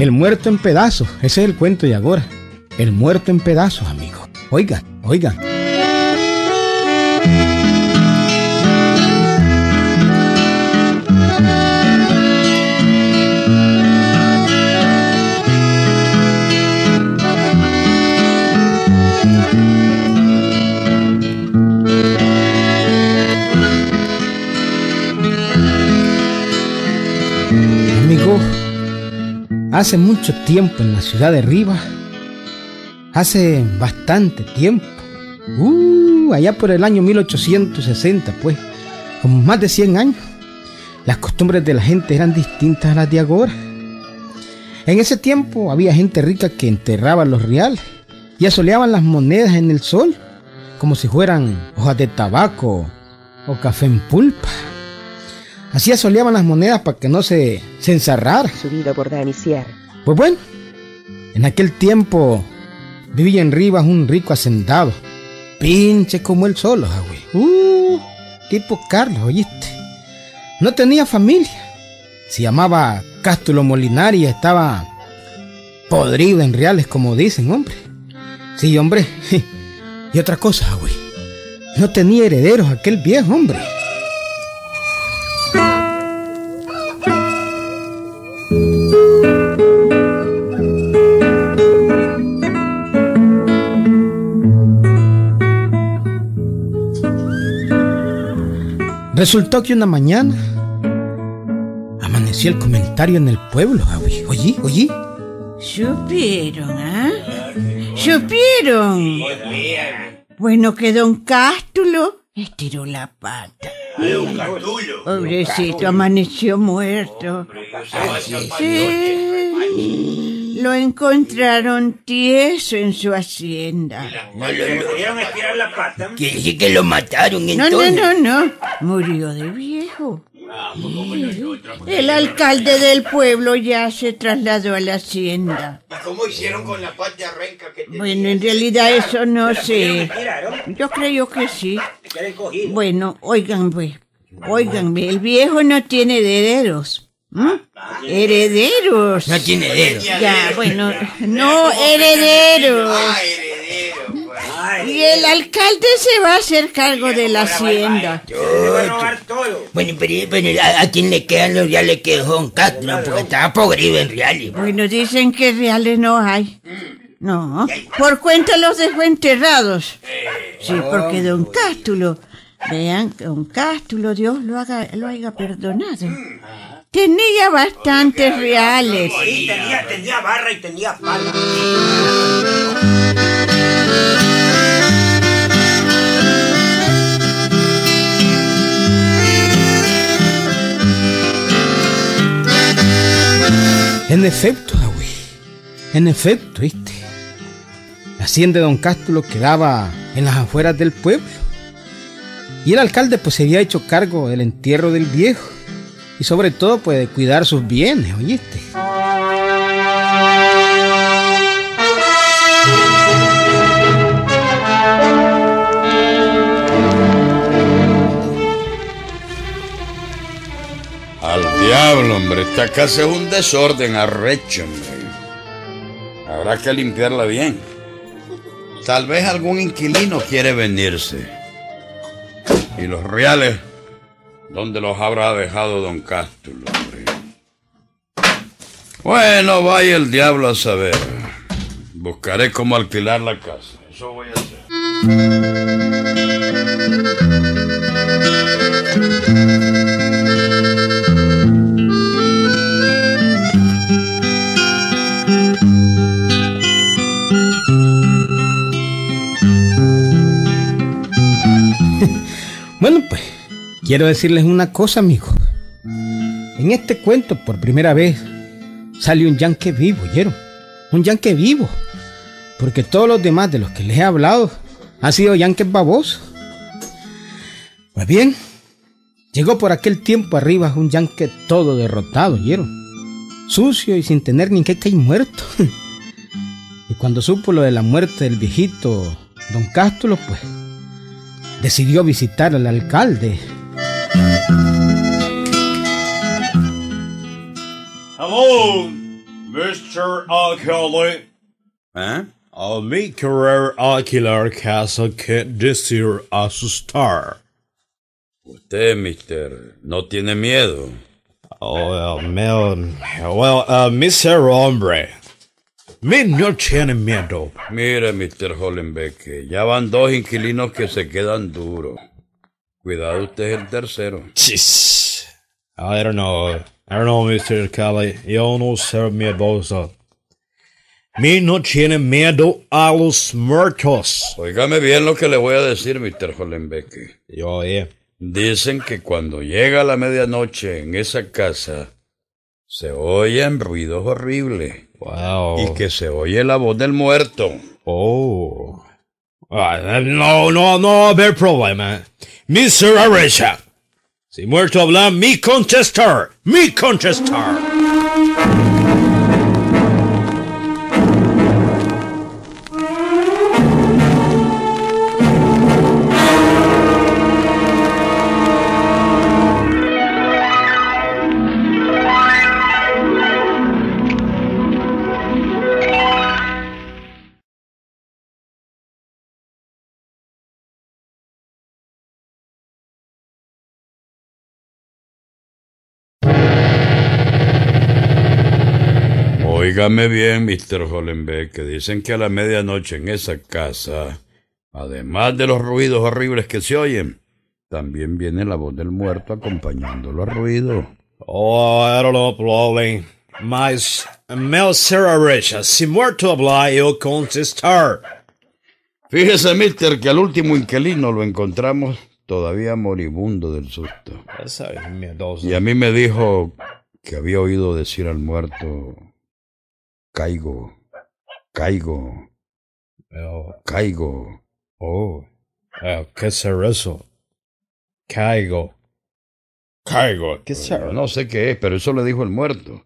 El muerto en pedazos, ese es el cuento de ahora. El muerto en pedazos, amigo. Oigan, oigan. Hace mucho tiempo en la ciudad de Rivas, hace bastante tiempo, uh, allá por el año 1860, pues, como más de 100 años, las costumbres de la gente eran distintas a las de ahora. En ese tiempo había gente rica que enterraba los reales y asoleaban las monedas en el sol, como si fueran hojas de tabaco o café en pulpa. Así asoleaban las monedas para que no se, se por. Pues bueno, en aquel tiempo vivía en Rivas un rico hacendado, pinche como él solo, güey. Uh, tipo Carlos, oíste. No tenía familia. Se llamaba Cástulo Molinari y estaba podrido en reales, como dicen, hombre. Sí, hombre. Y otra cosa, güey. No tenía herederos aquel viejo, hombre. Resultó que una mañana amaneció el comentario en el pueblo, ah, güey. Oye, oye. Supieron, ¿ah? Supieron. Bueno, que don Cástulo estiró la pata. Pobrecito, amaneció muerto. Sí. Lo encontraron tieso en su hacienda. Quiere decir que lo mataron No, no, entonces. no, no. Murió de viejo. El alcalde del pueblo ya se trasladó a la hacienda. ¿Cómo hicieron con la pata renca que Bueno, en realidad eso no sé. Yo creo que sí. Bueno, oigan, pues. Óiganme, el viejo no tiene herederos. ¿M? Herederos. No tiene dedo. Ya, bueno, no herederos. Y el alcalde se va a hacer cargo de la hacienda. Bueno, pero, pero ¿a, a quién le quedan los reales que Don Castro? Porque estaba podrido en reales. Bueno, dicen que reales no hay. No, por cuenta los dejó enterrados. Sí, porque don Cástulo, vean, don Cástulo, Dios lo, haga, lo haya perdonado. Tenía bastantes reales. tenía, tenía barra y tenía pala. En efecto, güey. En efecto, ¿viste? La hacienda de Don Cástulo quedaba en las afueras del pueblo. Y el alcalde pues se había hecho cargo del entierro del viejo. Y sobre todo pues de cuidar sus bienes, ¿oíste? Al diablo, hombre. Esta casa es un desorden arrecho, hombre. Habrá que limpiarla bien. Tal vez algún inquilino quiere venirse. Y los reales, ¿dónde los habrá dejado don Cástulo, hombre? Bueno, vaya el diablo a saber. Buscaré cómo alquilar la casa. Eso voy a hacer. Bueno, pues, quiero decirles una cosa, amigos. En este cuento, por primera vez, sale un yanque vivo, ¿oyeron? Un yanque vivo. Porque todos los demás de los que les he hablado han sido yanques babosos. Pues bien, llegó por aquel tiempo arriba un yanque todo derrotado, ¿oyeron? Sucio y sin tener ni qué caer muerto. y cuando supo lo de la muerte del viejito don Cástulo, pues decidió visitar al alcalde. ¡Jamón! Mr. Alcalde, ¿Eh? a mi querer alquilar casa que decir asustar. Usted, mister, no tiene miedo. Oh, well, man, well, uh, Mr. Hombre, mi no tiene miedo. Mire, mister Hollenbeck, ya van dos inquilinos que se quedan duros. Cuidado, usted es el tercero. Jeez. I don't know. I don't know, Mr. Alcalde. Yo no soy miedoso. Mi no tiene miedo a los muertos. Óigame bien lo que le voy a decir, mister Hollenbeck. Yo, eh. Dicen que cuando llega la medianoche en esa casa, se oyen ruidos horribles. Wow. Y que se oye la voz del muerto. Oh. Ah, no, no, no va a haber problema. Mr. Arecha. Si muerto habla, mi contestar. Mi contestar. Óigame bien, Mr. Hollenbeck, que dicen que a la medianoche en esa casa, además de los ruidos horribles que se oyen, también viene la voz del muerto acompañando los ruidos. Oh, I don't know, problem. Mas, Mr. Arecha, si muerto habla, yo contestar. Fíjese, mister, que al último inquilino lo encontramos todavía moribundo del susto. Esa es miedosa. Y a mí me dijo que había oído decir al muerto, caigo, caigo, Oh, caigo. oh. Eh, ¿Qué será eso? Caigo. Caigo. ¿Qué será? No sé qué es, pero eso le dijo el muerto.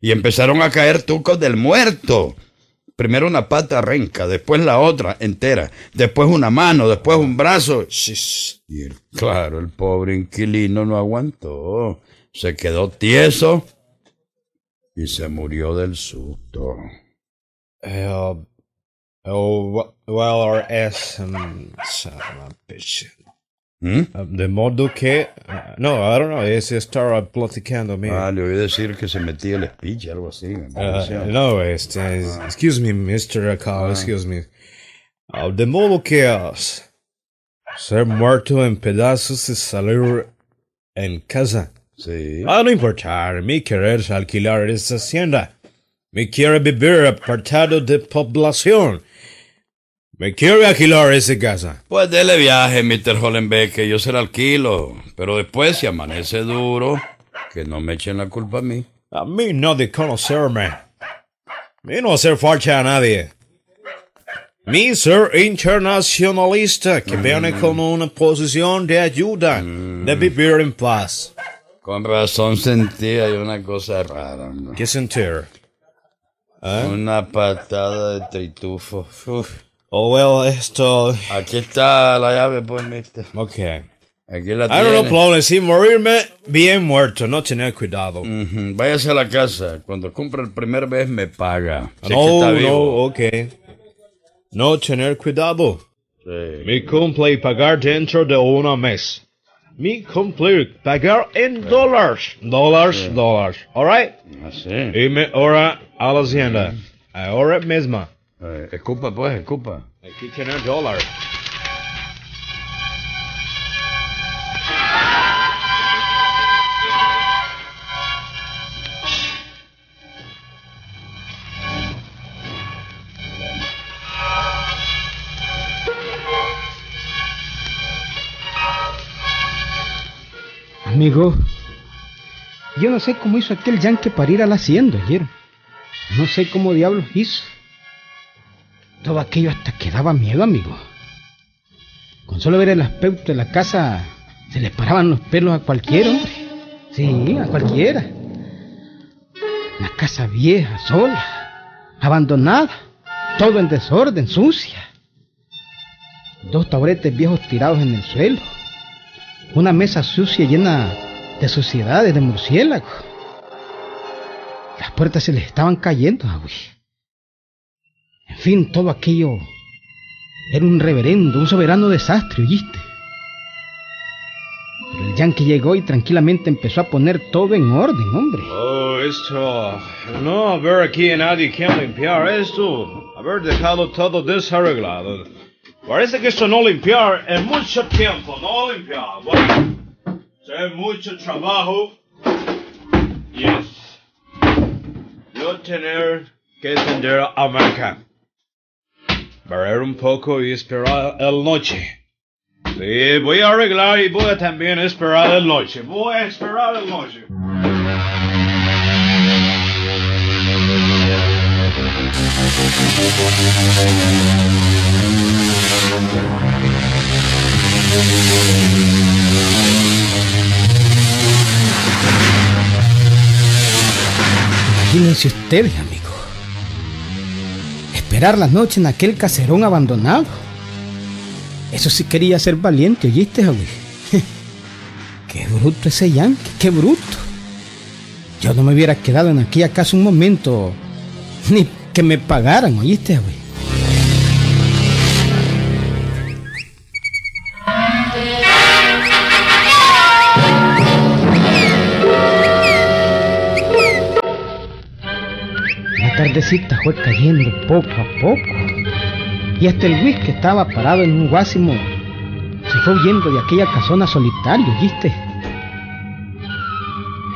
Y empezaron a caer tucos del muerto. Primero una pata renca, después la otra entera, después una mano, después un brazo. Y el- claro, el pobre inquilino no aguantó. Se quedó tieso y se murió del susto. Eh, oh, well, es... Um, a bitch. ¿Mm? Uh, de modo que... uh, no, I don't know. Es estar platicando. Mira. Ah, le oí decir que se metía el speech, algo así. me Uh, no, este, excuse me, Mr. Akal, excuse me. Uh, de modo que uh, ser muerto en pedazos y salir en casa. Sí. A no importar, mi querer alquilar esa hacienda. Me quiere vivir apartado de población. Me quiere alquilar esa casa. Pues dele viaje, Mr. Hollenbeck, que yo se la alquilo. Pero después, si amanece duro, que no me echen la culpa a mí. A mí no de conocerme. A mí no hacer falta a nadie. Mi ser internacionalista que viene con una posición de ayuda, de vivir en paz. Con razón sentía yo una cosa rara. ¿no? ¿Qué sentir? Una patada de tritufo. Uf. Oh, well, esto... Aquí está la llave, pues, mister. Ok. Aquí la I don't know. Plone, si morirme bien muerto, no tener cuidado. Ujú, Váyase a la casa. Cuando cumpla el primer mes, me paga. Si es que no, no, ok. No tener cuidado. Sí. Mi cumple pagar dentro de una mes. Mi cumple pagar en dólares. Dólares, dólares. Alright? Así. Y me ahora a la hacienda. Ahora misma. Eh, escupa, pues, escupa. Aquí tener dólares. Amigo, yo no sé cómo hizo aquel yanque para ir a la hacienda ayer. No sé cómo diablos hizo. Todo aquello hasta que daba miedo, amigo. Con solo ver el aspecto de la casa, se le paraban los pelos a cualquiera, hombre. Sí, a cualquiera. Una casa vieja, sola, abandonada, todo en desorden, sucia. Dos taburetes viejos tirados en el suelo. Una mesa sucia llena de suciedades, de murciélagos. Las puertas se les estaban cayendo, Agui. En fin, todo aquello era un reverendo, un soberano desastre, ¿oíste? Pero el yankee llegó y tranquilamente empezó a poner todo en orden, hombre. Oh, esto. No haber aquí nadie que limpiar esto. Haber dejado todo desarreglado. Parece que esto no limpiar en mucho tiempo, no limpiar. Bueno, es mucho trabajo. Yes. Yo tener que tender a marca. Barrer un poco y esperar el noche. Sí, voy a arreglar y voy a también esperar el noche. Voy a esperar el noche. Imagínense ustedes, amigos. Esperar la noche en aquel caserón abandonado. Eso sí quería ser valiente, ¿oíste, Javi? qué bruto ese yankee, qué bruto. Yo no me hubiera quedado en aquella casa un momento, ni que me pagaran, ¿oíste, Javi? Tardecita fue cayendo poco a poco. Y hasta el Luis que estaba parado en un guásimo se fue huyendo de aquella casona solitario, ¿viste?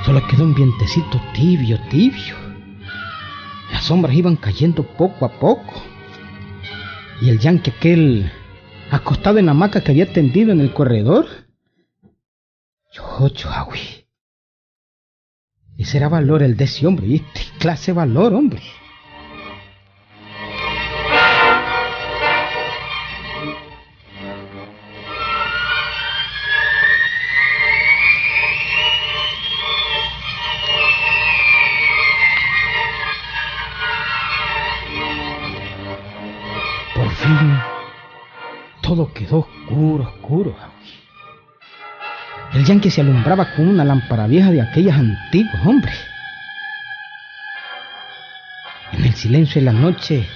Solo quedó un vientecito tibio, tibio. Las sombras iban cayendo poco a poco. Y el yankee aquel, acostado en la hamaca que había tendido en el corredor. Yo, Agui. Ese era valor el de ese hombre, ¿viste? Clase valor, hombre. El yankee se alumbraba con una lámpara vieja de aquellas antiguas, hombre. En el silencio de la noche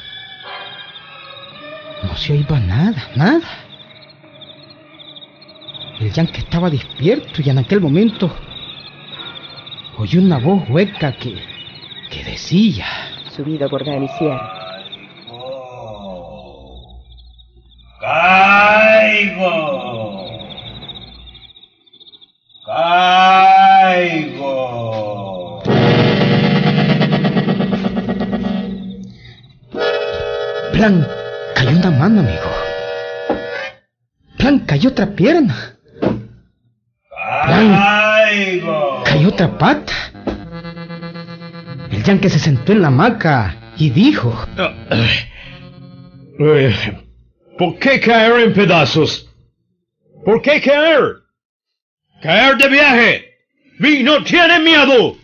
no se oía nada, nada. El yankee estaba despierto y en aquel momento oyó una voz hueca que, que decía... Subido por Dani Sierra. Plan, cayó otra pierna. Cayó otra pata. El yankee se sentó en la hamaca y dijo... Eh, ¿Por qué caer en pedazos? ¿Por qué caer? Caer de viaje. Vi no tiene miedo.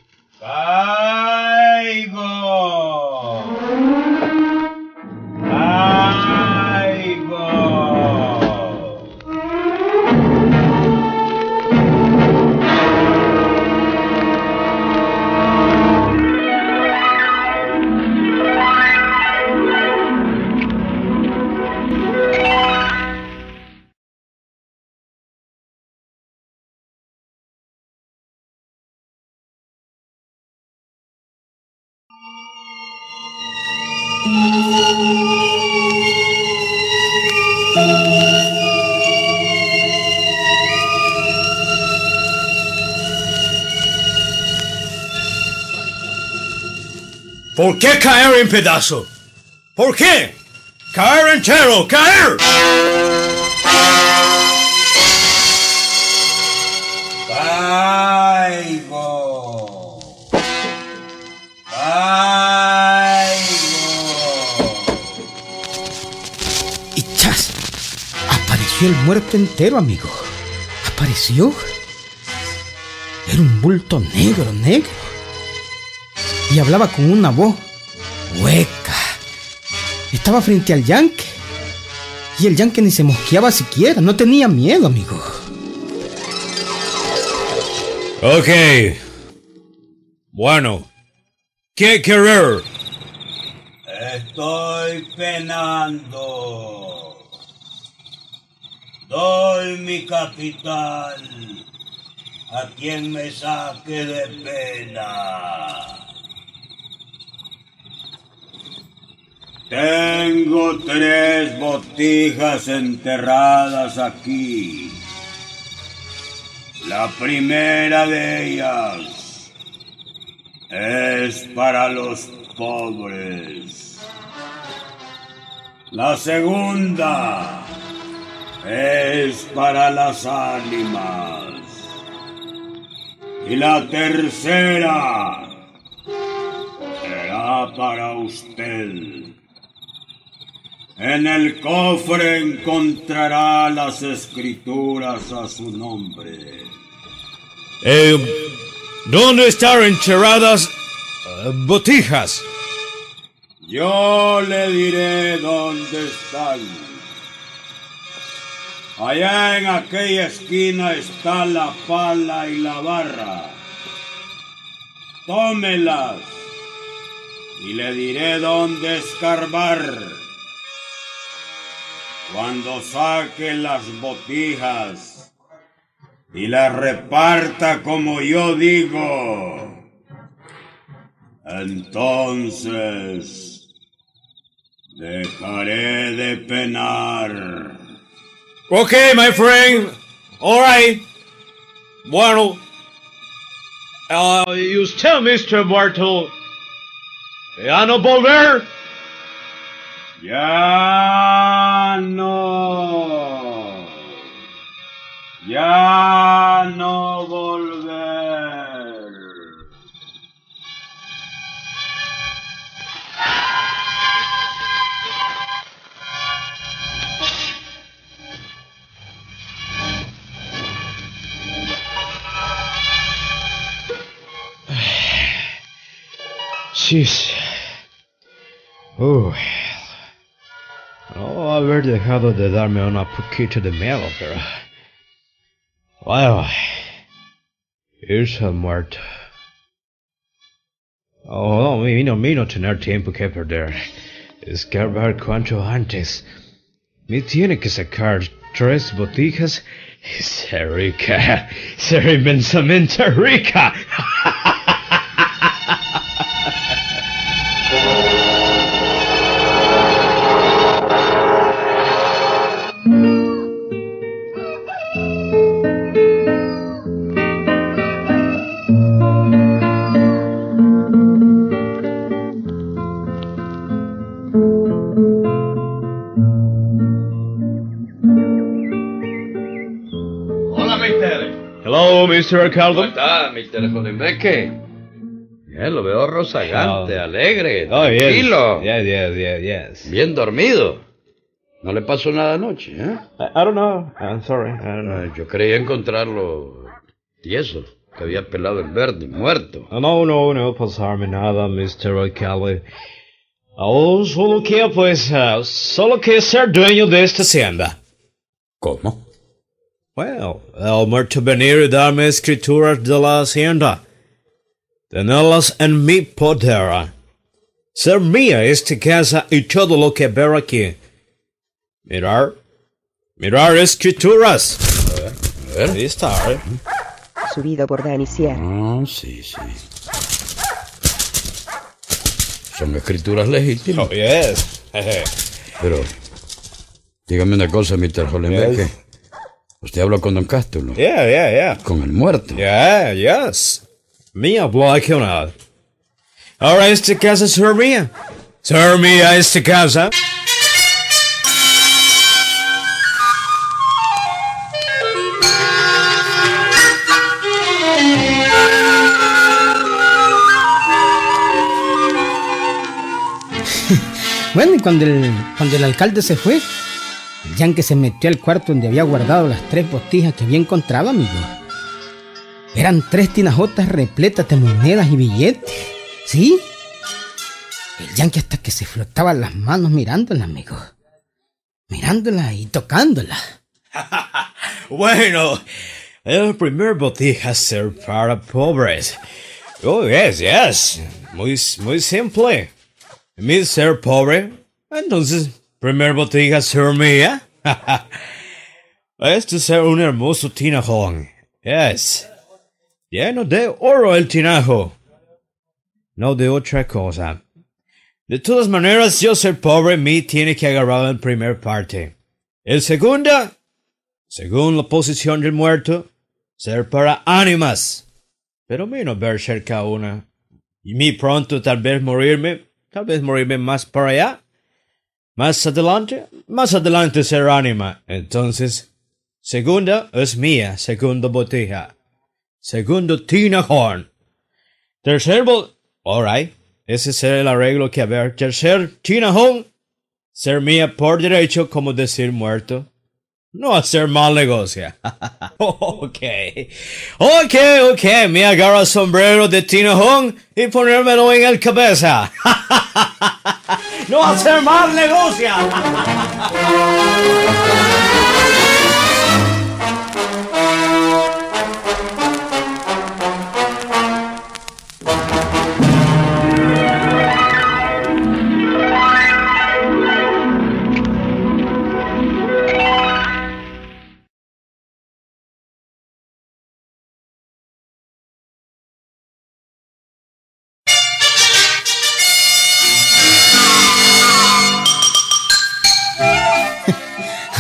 ¿Por qué caer en pedazos? ¿Por qué? Caer entero, caer. Caigo. Caigo. Y chas, apareció el muerto entero, amigo. Apareció. Era un bulto negro, negro. Y hablaba con una voz hueca. Estaba frente al yankee. Y el yankee ni se mosqueaba siquiera, no tenía miedo, amigo. Ok. Bueno. ¿Qué querer? Estoy penando. Doy mi capital a quien me saque de pena. Tengo tres botijas enterradas aquí. La primera de ellas es para los pobres. La segunda es para las ánimas. Y la tercera será para usted. En el cofre encontrará las escrituras a su nombre. Eh, ¿Dónde están enterradas eh, botijas? Yo le diré dónde están. Allá en aquella esquina está la pala y la barra. Tómelas y le diré dónde escarbar. Cuando saque las botijas y las reparta como yo digo, entonces dejaré de penar. Okay, my friend. All right. Bueno. Uh, you tell Mr. Bartle. ¿Ya no volver? Ya no. Ya no volver. Jeez. Oh. Oh, oh, no haber dejado de darme una poquito de miedo, pero... Wow. Irse muerto. Oh, no, mi no, tener tiempo que perder. Escarbar cuanto antes. Me tiene que sacar tres botijas ser rica. Ser inmensamente rica. Hello, Mr. ¿Cómo Ricardo. está, mister Jolimbeque? Bien, lo veo rozagante, Oh. alegre, Oh, tranquilo. Yes, yes, yes, yes. Bien dormido. No le pasó nada anoche, ¿eh? I, don't know. I'm sorry. I don't know. Yo creía encontrarlo tieso, que había pelado el verde, muerto. No, no, no, no pasarme nada, Mr. Alcalde. Oh, solo que, pues, ah, solo que ser dueño de esta hacienda. ¿Cómo? Well, el muerto venir y darme escrituras de la hacienda. Tenerlas en mi poder. Ser mía esta casa y todo lo que veo aquí. Mirar. Mirar escrituras. A ver. Ahí está, ¿eh? Subido por Dani Sierra. Ah, sí, sí. Son escrituras legítimas. Oh, yes. Pero, dígame una cosa, Mr. Jolimbeque. Yes. Usted habló con Don Cástulo, yeah, yeah, yeah. con el muerto. Yeah, yes. Me habló aquí una. Ahora esta casa es mía. Ser mía esta casa. Bueno, y cuando el, cuando el alcalde se fue, el yanque se metió al cuarto donde había guardado las tres botijas que había encontrado, amigo. Eran tres tinajotas repletas de monedas y billetes. ¿Sí? El yanque hasta que se flotaba las manos mirándola, amigo. Mirándola y tocándola. Bueno, el primer botija ser para pobres. Oh, yes, yes. Muy, muy simple. Mi ser pobre. Entonces, primer botija ser mía. este ser un hermoso tinajón. Yes. Lleno de oro el tinajo. No de otra cosa. De todas maneras, yo ser pobre, mi tiene que agarrar el primer parte. El segunda, según la posición del muerto, ser para ánimas. Pero mí no ver cerca una. Y mi pronto tal vez morirme, tal vez morirme más para allá. Más adelante, más adelante ser ánima. Entonces, segunda es mía, segunda botija. Segundo, Tina Horn. Tercer bot... Alright. Ese será el arreglo que haber. Tercer, Tina Horn. Ser mía por derecho, como decir muerto. No hacer mal negocio. ok. Ok, ok. Me agarro el sombrero de Tina Hong y ponérmelo en el cabeza. no hacer mal negocio.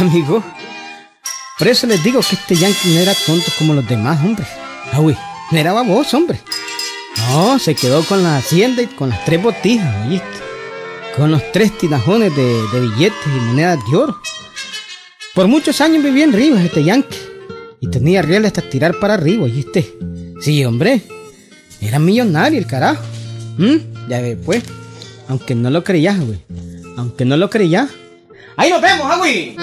Amigo, por eso les digo que este yankee no era tonto como los demás, hombre. Ah, uy, no era baboso, hombre. No, se quedó con la hacienda y con las tres botijas, ¿oíste? Con los tres tinajones de, billetes y monedas de oro. Por muchos años vivía en Rivas este yankee. Y tenía reales hasta tirar para arriba, ¿oíste? Sí, hombre. Era millonario el carajo. ¿Mm? Ya ve, pues. Aunque no lo creías, güey. Aunque no lo creías. Ahí nos vemos, Agui.